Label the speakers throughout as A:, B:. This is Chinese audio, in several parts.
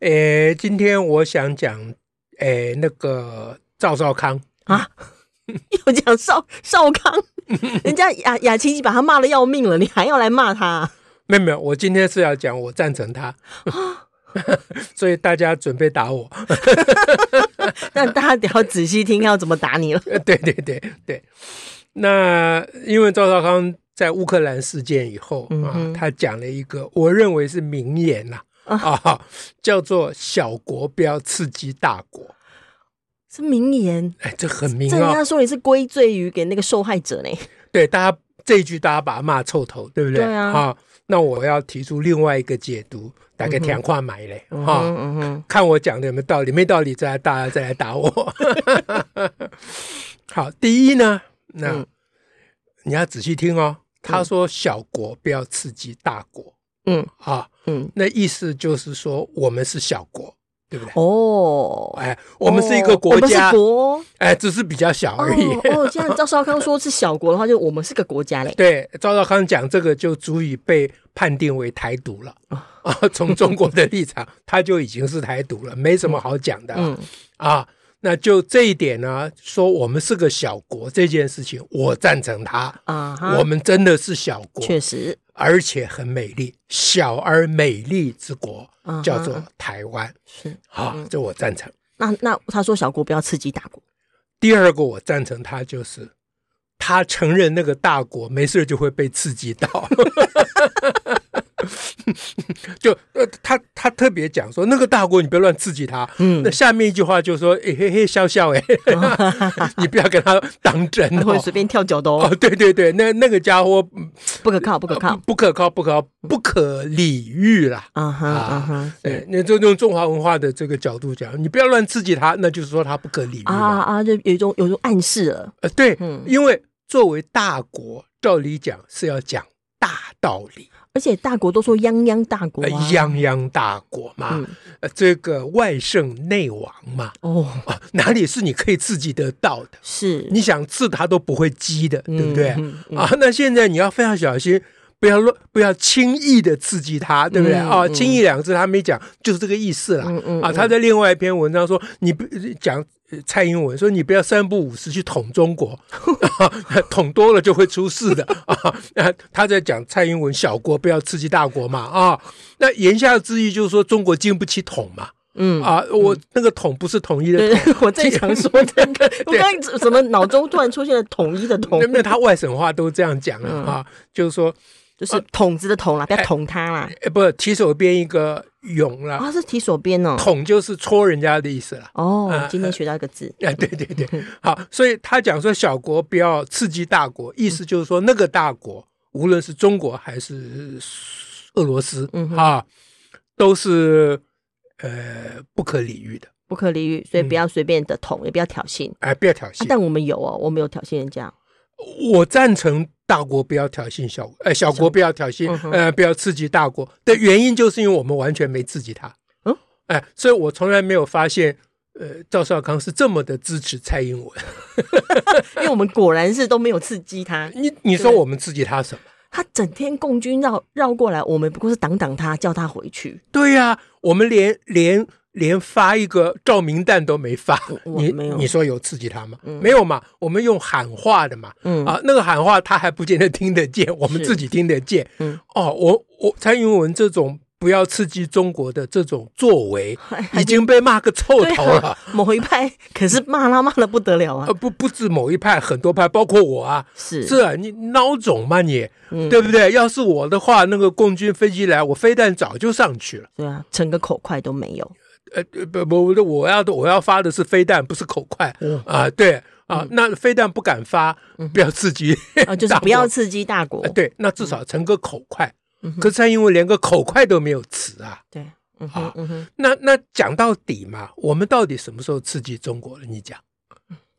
A: 诶，今天我想讲，诶，那个赵少康啊，
B: 又讲少少康，人家雅雅琪琪把他骂的要命了，你还要来骂他？
A: 没有没有，我今天是要讲我赞成他，所以大家准备打我，
B: 但大家得要仔细听，要怎么打你了？
A: 对对对对，那因为赵少康在乌克兰事件以后啊，他讲了一个我认为是名言呐。啊，叫做“小国不要刺激大国”，
B: 是名言。
A: 哎，这很名
B: 人家说你是归罪于给那个受害者呢。
A: 对，大家这一句大家把他骂臭头，对不对？
B: 对啊。
A: 好，那我要提出另外一个解读，打个甜话买嘞。哈，
B: 嗯嗯，
A: 看我讲的有没有道理，没道理再来大家再来打我。好，第一呢，那你要仔细听哦。他说：“小国不要刺激大国。”嗯啊，嗯，那意思就是说，我们是小国，对不对？
B: 哦，
A: 哎，我们是一个国家，
B: 国，
A: 哎，只是比较小而已。
B: 哦，现在赵少康说是小国的话，就我们是个国家嘞。
A: 对，赵少康讲这个就足以被判定为台独了啊！从中国的立场，他就已经是台独了，没什么好讲的。嗯啊，那就这一点呢，说我们是个小国这件事情，我赞成他啊。我们真的是小国，
B: 确实。
A: 而且很美丽，小而美丽之国叫做台湾，是好，这我赞成。
B: 那那他说小国不要刺激大国。
A: 第二个我赞成他就是，他承认那个大国没事就会被刺激到。就呃，他他特别讲说，那个大国你不要乱刺激他。嗯，那下面一句话就是说，哎嘿嘿笑笑哎，你不要跟他当真，
B: 会随便跳脚的
A: 哦。对对对，那那个家伙
B: 不可靠，不可靠，
A: 不可靠，不可靠，不可理喻啦。啊哈啊哈，对，那就用中华文化的这个角度讲，你不要乱刺激他，那就是说他不可理喻
B: 啊啊，就有一种有一种暗示了。
A: 呃，对，因为作为大国，照理讲是要讲大道理。
B: 而且大国都说泱泱大国，
A: 泱泱大国嘛，呃，这个外圣内王嘛，哦，哪里是你可以刺激得到的？是你想刺他都不会激的，对不对？啊，那现在你要非常小心，不要乱，不要轻易的刺激他，对不对？啊，轻易两个字他没讲，就是这个意思了。啊，他在另外一篇文章说，你不讲。蔡英文说：“你不要三不五时去捅中国，捅多了就会出事的啊！” 他在讲蔡英文小国不要刺激大国嘛啊！那言下之意就是说中国经不起捅嘛。嗯啊，我那个统不是统一的统，
B: 我最常说这个，我刚刚怎么脑中突然出现了统一的统？
A: 因为他外省话都这样讲了啊，就是说。
B: 就是筒子的筒啦，不要捅他啦。
A: 哎，不，提手边一个勇啦。
B: 啊，是提手边哦。
A: 捅就是戳人家的意思啦。
B: 哦，今天学到一个字。
A: 哎，对对对，好，所以他讲说小国不要刺激大国，意思就是说那个大国，无论是中国还是俄罗斯，啊，都是呃不可理喻的，
B: 不可理喻，所以不要随便的捅，也不要挑衅。
A: 哎，不要挑衅。
B: 但我们有哦，我们有挑衅人家。
A: 我赞成大国不要挑衅小国，哎，小国不要挑衅，呃，不要刺激大国的原因，就是因为我们完全没刺激他，嗯，哎，所以我从来没有发现，呃，赵少康是这么的支持蔡英文，
B: 因为我们果然是都没有刺激他。
A: 你你说我们刺激他什么？
B: 他整天共军绕绕过来，我们不过是挡挡他，叫他回去。
A: 对呀，我们连连。连发一个照明弹都没发，你你说有刺激他吗？没有嘛，我们用喊话的嘛，嗯啊，那个喊话他还不见得听得见，我们自己听得见。嗯哦，我我蔡英文这种不要刺激中国的这种作为，已经被骂个臭头了。
B: 某一派可是骂他骂的不得了啊！
A: 不不止某一派，很多派，包括我啊，是是啊，你孬种嘛你，对不对？要是我的话，那个共军飞机来，我飞弹早就上去了。
B: 对啊，成个口快都没有。
A: 呃不不，我要我要发的是飞弹，不是口快啊！对啊，那飞弹不敢发，不要刺激
B: 啊，就是不要刺激大国。
A: 对，那至少成个口快。可是蔡英文连个口快都没有词啊！
B: 对，嗯
A: 啊。那那讲到底嘛，我们到底什么时候刺激中国了？你讲，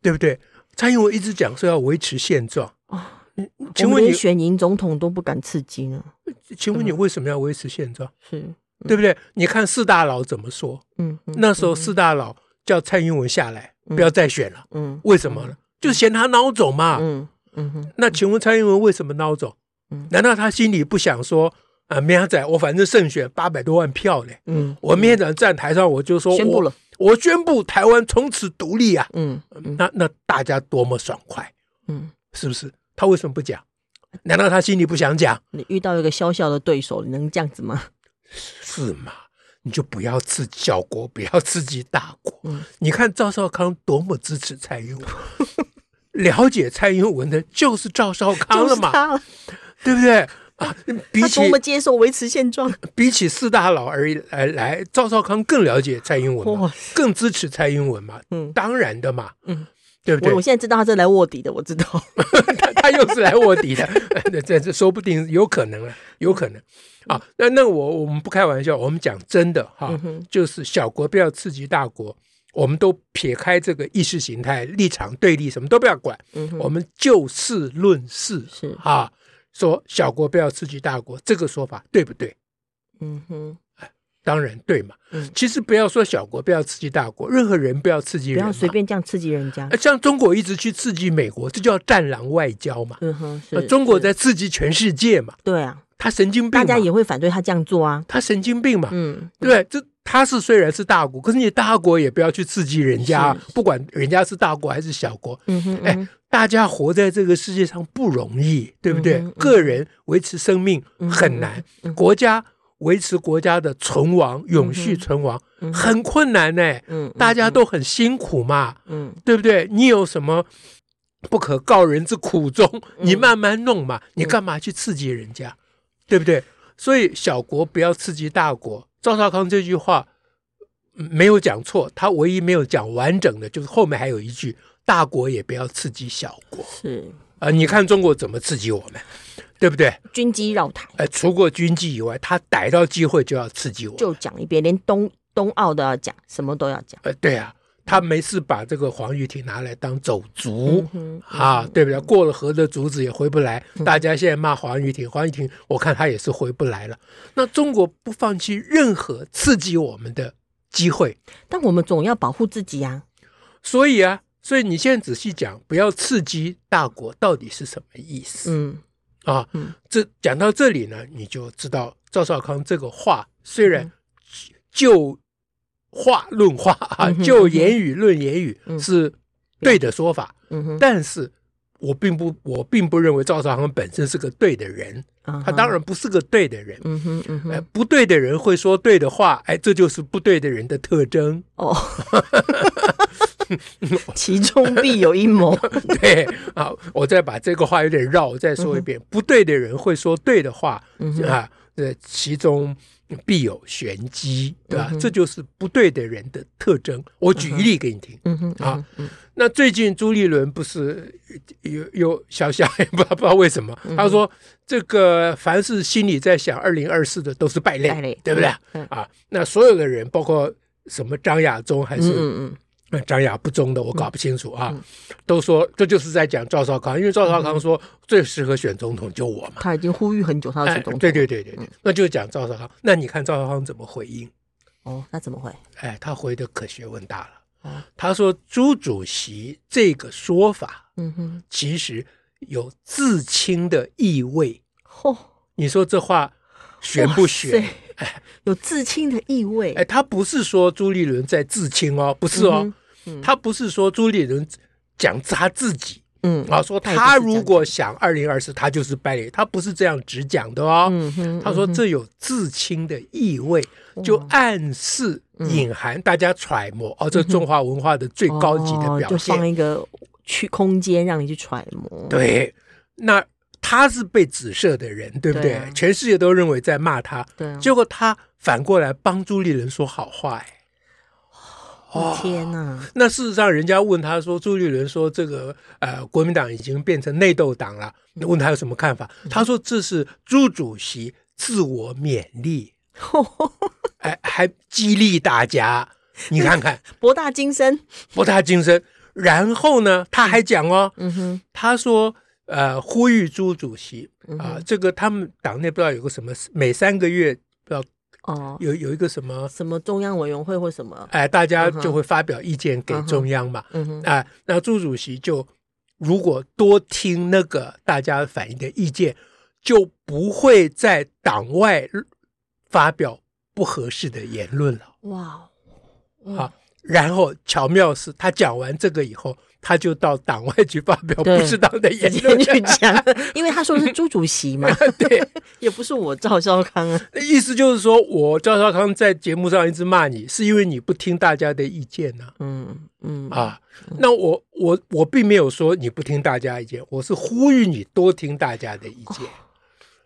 A: 对不对？蔡英文一直讲说要维持现状
B: 啊。请问你选赢总统都不敢刺激呢？
A: 请问你为什么要维持现状？是对不对？你看四大佬怎么说？嗯，那时候四大佬叫蔡英文下来，不要再选了。嗯，为什么呢？就嫌他孬种嘛。嗯嗯，那请问蔡英文为什么孬种？难道他心里不想说啊，明天仔我反正胜选八百多万票嘞，嗯，我明天早上站台上我就说宣布了，我宣布台湾从此独立啊，嗯，那那大家多么爽快，嗯，是不是？他为什么不讲？难道他心里不想讲？
B: 你遇到一个小小的对手，你能这样子吗？
A: 是吗？你就不要刺激小国，不要刺激大国。嗯，你看赵少康多么支持蔡英文，了解蔡英文的就是赵少康了嘛。对不对啊？比起
B: 他多么接受维持现状，
A: 比起四大佬而来来，赵少康更了解蔡英文嘛，更支持蔡英文嘛。嗯，当然的嘛。嗯，对不对？
B: 我，我现在知道他是来卧底的，我知道
A: 他他又是来卧底的，这这说不定有可能啊，有可能啊。那那我我们不开玩笑，我们讲真的哈，就是小国不要刺激大国，我们都撇开这个意识形态立场对立，什么都不要管，我们就事论事是啊。说小国不要刺激大国，这个说法对不对？嗯哼，当然对嘛。嗯，其实不要说小国不要刺激大国，任何人不要刺激人，不要
B: 随便这样刺激人家。
A: 像中国一直去刺激美国，这叫战狼外交嘛。嗯哼，是中国在刺激全世界嘛。
B: 对啊，
A: 他神经病，大
B: 家也会反对他这样做啊。
A: 他神经病嘛。嗯，对，这他是虽然是大国，可是你大国也不要去刺激人家，不管人家是大国还是小国。嗯哼，哎。大家活在这个世界上不容易，对不对？嗯嗯、个人维持生命很难，嗯嗯、国家维持国家的存亡、永续存亡、嗯、很困难呢。嗯、大家都很辛苦嘛，嗯、对不对？你有什么不可告人之苦衷？嗯、你慢慢弄嘛，你干嘛去刺激人家？嗯、对不对？所以小国不要刺激大国。赵少康这句话没有讲错，他唯一没有讲完整的就是后面还有一句。大国也不要刺激小国，是啊、呃，你看中国怎么刺激我们，对不对？
B: 军机绕台，
A: 呃，除过军机以外，他逮到机会就要刺激我，
B: 就讲一遍，连冬冬奥都要讲，什么都要讲。
A: 呃，对啊，他没事把这个黄玉婷拿来当走卒、嗯、啊，对不对？过了河的卒子也回不来，嗯、大家现在骂黄玉婷，黄玉婷，我看他也是回不来了。那中国不放弃任何刺激我们的机会，
B: 但我们总要保护自己呀、啊，
A: 所以啊。所以你现在仔细讲，不要刺激大国，到底是什么意思？嗯，啊，嗯，这讲到这里呢，你就知道赵少康这个话虽然就话论话啊，就言语论言语是对。的说法，但是我并不，我并不认为赵少康本身是个对的人，他当然不是个对的人，嗯哼，嗯哼，不对的人会说对的话，哎，这就是不对的人的特征哦。
B: 其中必有阴谋。
A: 对啊，我再把这个话有点绕，我再说一遍：不对的人会说对的话啊，这其中必有玄机，对吧？这就是不对的人的特征。我举一例给你听。啊，那最近朱立伦不是有有小小也不知道不知道为什么，他说这个凡是心里在想二零二四的都是败类，对不对？啊，那所有的人，包括什么张亚中还是。那张亚不忠的，我搞不清楚啊。都说这就是在讲赵少康，因为赵少康说最适合选总统就我嘛。
B: 他已经呼吁很久，他要选总统。
A: 对对对对对，嗯、那就讲赵少康。那你看赵少康怎么回应？
B: 哦，那怎么回？
A: 哎，他回的可学问大了。哦、他说朱主席这个说法，嗯哼，其实有自清的意味。嚯、哦，你说这话玄不玄？
B: 哎，有自清的意味。
A: 哎，他不是说朱立伦在自清哦，不是哦。嗯他不是说朱立伦讲他自己，嗯，啊，说他如果想二零二四，他就是败类，他不是这样只讲的哦。他说这有自清的意味，就暗示隐含，大家揣摩哦，这中华文化的最高级的表现，就
B: 放一个去空间让你去揣摩。
A: 对，那他是被指涉的人，对不对？全世界都认为在骂他，对，结果他反过来帮朱立伦说好话，哎。
B: 哦，天哪！
A: 那事实上，人家问他说，朱立伦说这个呃，国民党已经变成内斗党了。问他有什么看法？他说这是朱主席自我勉励。哎，还激励大家，你看看
B: 博大精深，
A: 博大精深。然后呢，他还讲哦，嗯哼，他说，呃，呼吁朱主席啊，这个他们党内不知道有个什么，每三个月不知道哦，有有一个什么
B: 什么中央委员会或什么，
A: 哎，大家就会发表意见给中央嘛，嗯哼，哎，那朱主席就如果多听那个大家反映的意见，就不会在党外发表不合适的言论了。哇，好。然后巧妙是，他讲完这个以后，他就到党外去发表不适当的言论
B: 去讲，因为他说的是朱主席嘛，
A: 对，
B: 也不是我赵少康啊。
A: 意思就是说我赵少康在节目上一直骂你，是因为你不听大家的意见呢、啊。嗯嗯啊，那我我我并没有说你不听大家意见，我是呼吁你多听大家的意见。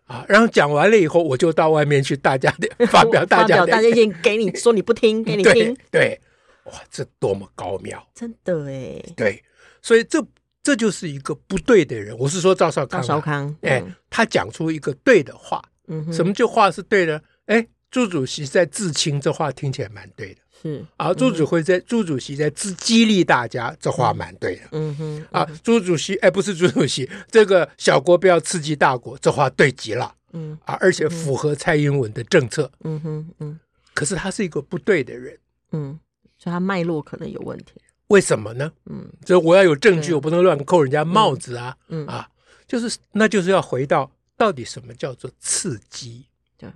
A: 啊，然后讲完了以后，我就到外面去大家的 发表大家的
B: 大家意见，给你说你不听，给你听，
A: 对。对哇，这多么高妙！
B: 真的哎，
A: 对，所以这这就是一个不对的人。我是说赵少康，
B: 赵少康，
A: 哎，他讲出一个对的话。嗯，什么叫话是对的？哎，朱主席在自清，这话听起来蛮对的。是啊，朱主会在朱主席在自激励大家，这话蛮对的。嗯哼，啊，朱主席，哎，不是朱主席，这个小国不要刺激大国，这话对极了。嗯啊，而且符合蔡英文的政策。嗯哼嗯，可是他是一个不对的人。嗯。
B: 所以他脉络可能有问题，
A: 为什么呢？嗯，所以我要有证据，我不能乱扣人家帽子啊！嗯啊，就是那就是要回到到底什么叫做刺激？对，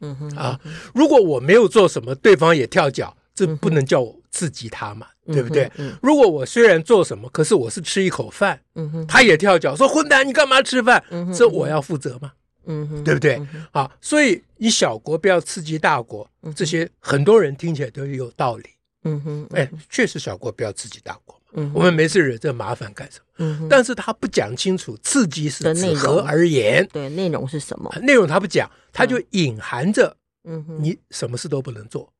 A: 嗯哼啊，如果我没有做什么，对方也跳脚，这不能叫我刺激他嘛，对不对？如果我虽然做什么，可是我是吃一口饭，嗯哼，他也跳脚说混蛋，你干嘛吃饭？这我要负责吗？嗯哼，对不对？啊，所以你小国不要刺激大国，这些很多人听起来都有道理。嗯哼，哎，确实小国不要自己大国嘛。嗯，我们没事惹这麻烦干什么？嗯，但是他不讲清楚刺激是指何而言？
B: 对，内容是什么？
A: 内容他不讲，他就隐含着，嗯哼，你什么事都不能做。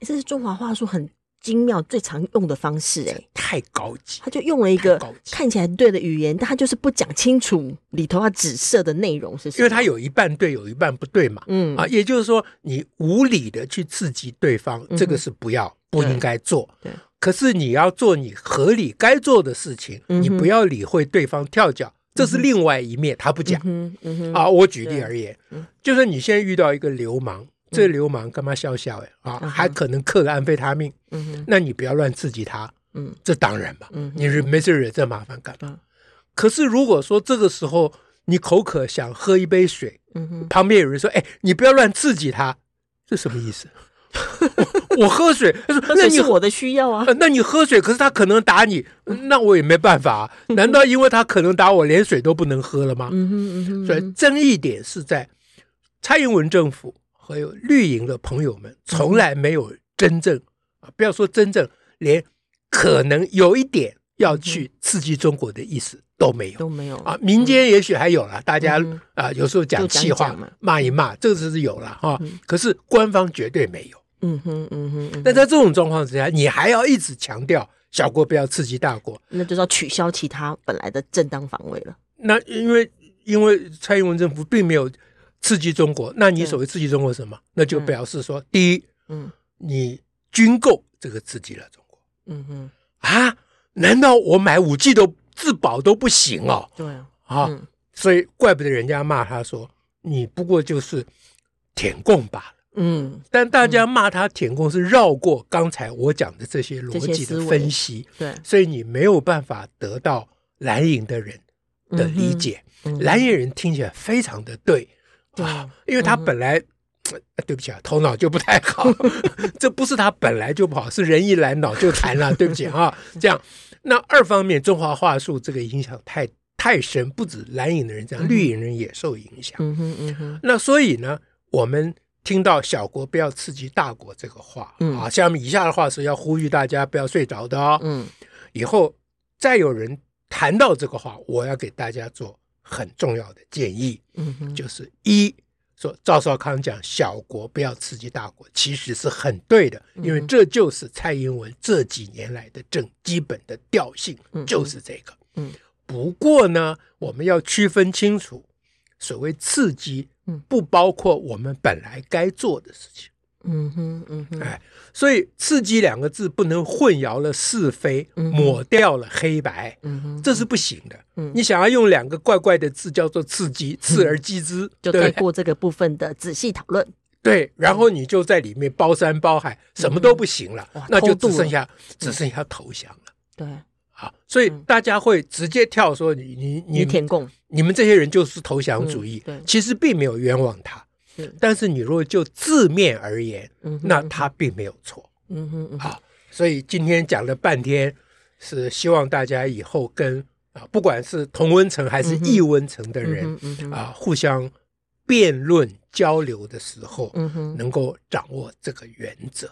B: 这是中华话术很精妙、最常用的方式，哎，
A: 太高级。
B: 他就用了一个看起来对的语言，但他就是不讲清楚里头他指涉的内容是什么。
A: 因为他有一半对，有一半不对嘛。嗯啊，也就是说，你无理的去刺激对方，这个是不要。不应该做，对。可是你要做你合理该做的事情，你不要理会对方跳脚，这是另外一面，他不讲。嗯啊，我举例而言，就是你现在遇到一个流氓，这流氓干嘛笑笑哎啊，还可能嗑个安非他命，那你不要乱刺激他，嗯，这当然吧，你是没事惹这麻烦干嘛？可是如果说这个时候你口渴想喝一杯水，旁边有人说，哎，你不要乱刺激他，这什么意思？我喝水，他说：“那
B: 是我的需要啊。”
A: 那你喝水，可是他可能打你，那我也没办法。啊难道因为他可能打我，连水都不能喝了吗？所以争议点是在蔡英文政府还有绿营的朋友们，从来没有真正啊，不要说真正，连可能有一点要去刺激中国的意思都没有，
B: 都没有
A: 啊。民间也许还有了，大家啊，有时候讲气话骂一骂，这个是有了哈。可是官方绝对没有。嗯哼，嗯哼，但在这种状况之下，你还要一直强调小国不要刺激大国，
B: 那就是要取消其他本来的正当防卫了。
A: 那因为因为蔡英文政府并没有刺激中国，那你所谓刺激中国什么？那就表示说，第一，嗯，你军购这个刺激了中国。嗯哼，啊，难道我买武器都自保都不行哦？对啊，所以怪不得人家骂他说，你不过就是舔共罢了。嗯，但大家骂他舔共是绕过刚才我讲的这些逻辑的分析，对，所以你没有办法得到蓝营的人的理解。嗯。嗯、蓝营人听起来非常的对，对啊，因为他本来、对不起啊，头脑就不太好，这不是他本来就不好，是人一来脑就残了，对不起啊。这样，那二方面中华话术这个影响太太深，不止蓝营的人这样，嗯、绿营人也受影响。嗯哼嗯哼，那所以呢，我们。听到“小国不要刺激大国”这个话，嗯、啊，下面以下的话是要呼吁大家不要睡着的哦。嗯，以后再有人谈到这个话，我要给大家做很重要的建议，嗯哼，就是一说赵少康讲“小国不要刺激大国”，其实是很对的，因为这就是蔡英文这几年来的正基本的调性，就是这个。嗯，不过呢，我们要区分清楚所谓刺激。不包括我们本来该做的事情。
B: 嗯哼，嗯哼，
A: 哎，所以“刺激”两个字不能混淆了是非，嗯、抹掉了黑白，嗯哼，这是不行的。嗯，你想要用两个怪怪的字叫做“刺激”，刺而击之，嗯、
B: 就带过这个部分的仔细讨论。
A: 对，然后你就在里面包山包海，什么都不行了，嗯、那就只剩下只剩下投降了。
B: 对，
A: 好，所以大家会直接跳说你你你
B: 填共，
A: 你们这些人就是投降主义。对，其实并没有冤枉他。但是你如果就字面而言，嗯、那他并没有错。嗯哼，嗯哼，好，所以今天讲了半天，是希望大家以后跟啊，不管是同温层还是异温层的人，嗯嗯嗯、啊，互相辩论交流的时候，嗯哼，能够掌握这个原则。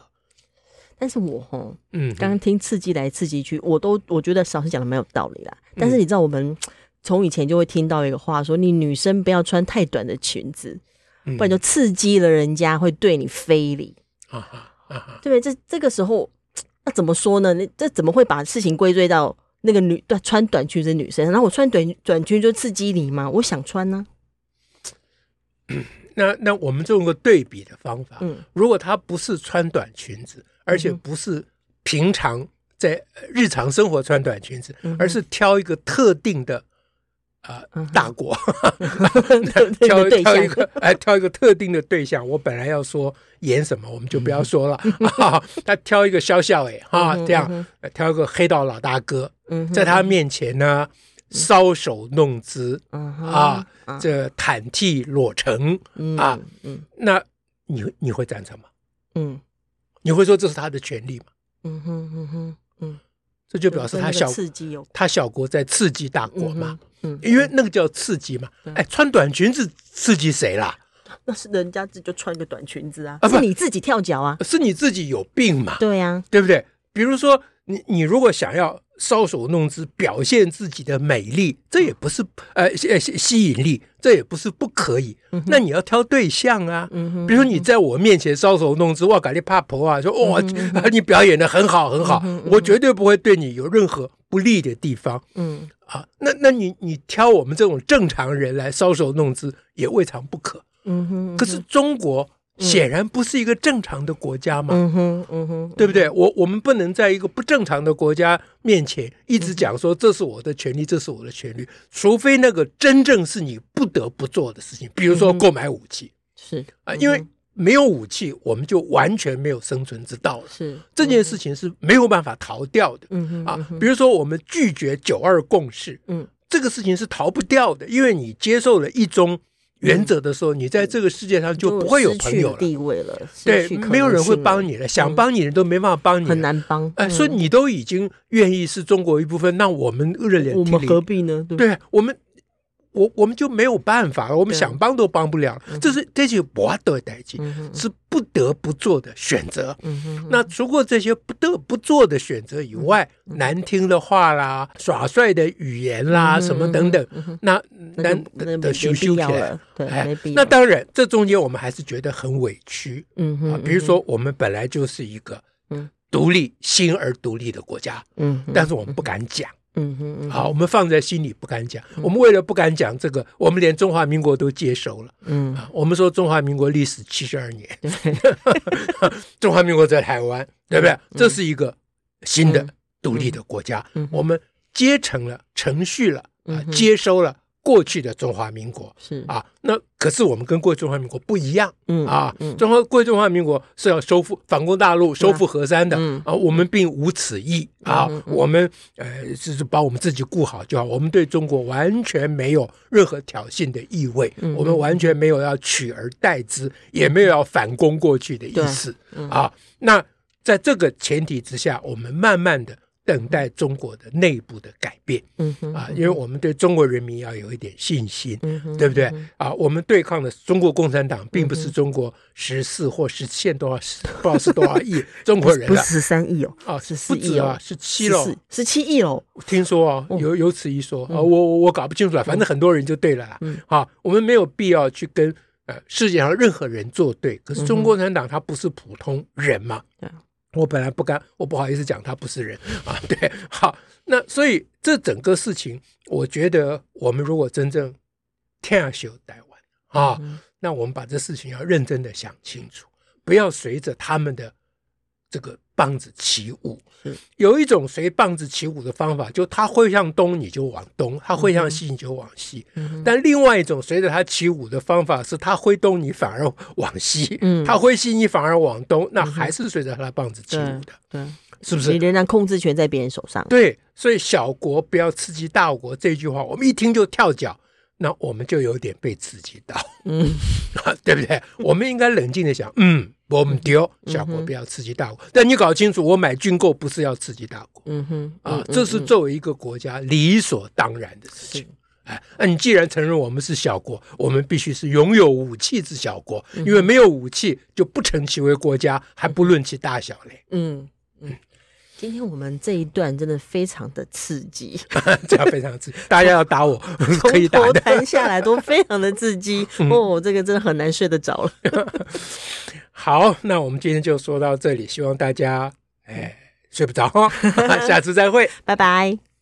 B: 但是我哈，嗯，刚刚听刺激来刺激去，我都我觉得老师讲的蛮有道理啦。但是你知道，我们从以前就会听到一个话说，你女生不要穿太短的裙子。不然就刺激了人家会对你非礼，啊哈啊哈，对？这这个时候那怎么说呢？那这怎么会把事情归罪到那个女穿短裙的女生？然后我穿短短裙就刺激你吗？我想穿呢、
A: 啊。那那我们就用个对比的方法，嗯，如果她不是穿短裙子，而且不是平常在日常生活穿短裙子，嗯、而是挑一个特定的。啊，大国 挑挑一个，哎，挑一个特定的对象。我本来要说演什么，我们就不要说了。他挑一个肖笑哎，哈，这样挑一个黑道老大哥，在他面前呢，搔首弄姿，啊，这袒涕裸成，啊，那你你会赞成吗？嗯，你会说这是他的权利吗？嗯哼嗯哼嗯，这就表示他小他小国在刺激大国嘛。嗯，因为那个叫刺激嘛，哎，穿短裙子刺激谁啦？
B: 那是人家自己就穿个短裙子啊，是你自己跳脚啊，
A: 是你自己有病嘛？
B: 对呀，
A: 对不对？比如说，你你如果想要搔首弄姿，表现自己的美丽，这也不是呃吸吸引力，这也不是不可以。那你要挑对象啊，比如说你在我面前搔首弄姿，哇，搞你怕婆啊，说哇，你表演的很好很好，我绝对不会对你有任何不利的地方。嗯。啊，那那你你挑我们这种正常人来搔首弄姿也未尝不可。嗯哼。可是中国显然不是一个正常的国家嘛。嗯哼，嗯哼，对不对？我我们不能在一个不正常的国家面前一直讲说，这是我的权利，这是我的权利，除非那个真正是你不得不做的事情，比如说购买武器。是啊，因为。没有武器，我们就完全没有生存之道了。是这件事情是没有办法逃掉的。嗯哼，啊，比如说我们拒绝九二共识，嗯，这个事情是逃不掉的，因为你接受了一中原则的时候，你在这个世界上就不会有朋友了，地位了。对，没有人会帮你了，想帮你的人都没办法帮你，
B: 很难帮。
A: 哎，所以你都已经愿意是中国一部分，那我们热脸，
B: 我们何必呢？
A: 对，我们。我我们就没有办法了，我们想帮都帮不了，这是这些不得代际，是不得不做的选择。那除过这些不得不做的选择以外，难听的话啦、耍帅的语言啦、什么等等，那那的羞羞起来，哎，那当然，这中间我们还是觉得很委屈。嗯哼，比如说我们本来就是一个独立、新而独立的国家，嗯，但是我们不敢讲。嗯哼，好，我们放在心里不敢讲。我们为了不敢讲这个，我们连中华民国都接收了。嗯，我们说中华民国历史七十二年，中华民国在台湾，对不对？这是一个新的独立的国家，我们接成了，程序了，啊，接收了。过去的中华民国。是。啊，那可是我们跟过去中华民国不一样，嗯啊，中华过去中华民国是要收复反攻大陆、收复河山的啊，我们并无此意。啊，我们呃就是把我们自己顾好就好，我们对中国完全没有任何挑衅的意味，我们完全没有要取而代之，也没有要反攻过去的意思。啊。那在这个前提之下，我们慢慢的。等待中国的内部的改变，嗯哼，啊，因为我们对中国人民要有一点信心，对不对？啊，我们对抗的中国共产党，并不是中国十四或十七多少，不知道是多少亿 中国人，
B: 不是十三亿哦，
A: 啊，是不止啊，十七了，
B: 十七亿哦，
A: 听说哦，有有此一说啊，我我我搞不清楚了，反正很多人就对了啦，嗯，好，我们没有必要去跟呃世界上任何人作对，可是中国共产党他不是普通人嘛，对。我本来不敢，我不好意思讲他不是人啊。对，好，那所以这整个事情，我觉得我们如果真正天下修台湾啊，嗯、那我们把这事情要认真的想清楚，不要随着他们的这个棒子起舞。有一种随棒子起舞的方法，就他挥向东你就往东，他挥向西你就往西。嗯、但另外一种随着他起舞的方法是，他挥东你反而往西，嗯、他挥西你反而往东，那还是随着他的棒子起舞的，对，对是不是？
B: 你仍然控制权在别人手上。
A: 对，所以小国不要刺激大国这句话，我们一听就跳脚，那我们就有点被刺激到，嗯，对不对？我们应该冷静的想，嗯。我们丢小国不要刺激大国，嗯、但你搞清楚，我买军购不是要刺激大国，嗯哼，啊，这是作为一个国家理所当然的事情。哎，那你既然承认我们是小国，我们必须是拥有武器之小国，因为没有武器就不成其为国家，还不论其大小嘞。嗯
B: 嗯。今天我们这一段真的非常的刺激，
A: 这 样非常刺激，大家要打我 可以打的，
B: 谈下来都非常的刺激。哦，这个真的很难睡得着了。
A: 好，那我们今天就说到这里，希望大家哎睡不着，下次再会，
B: 拜拜。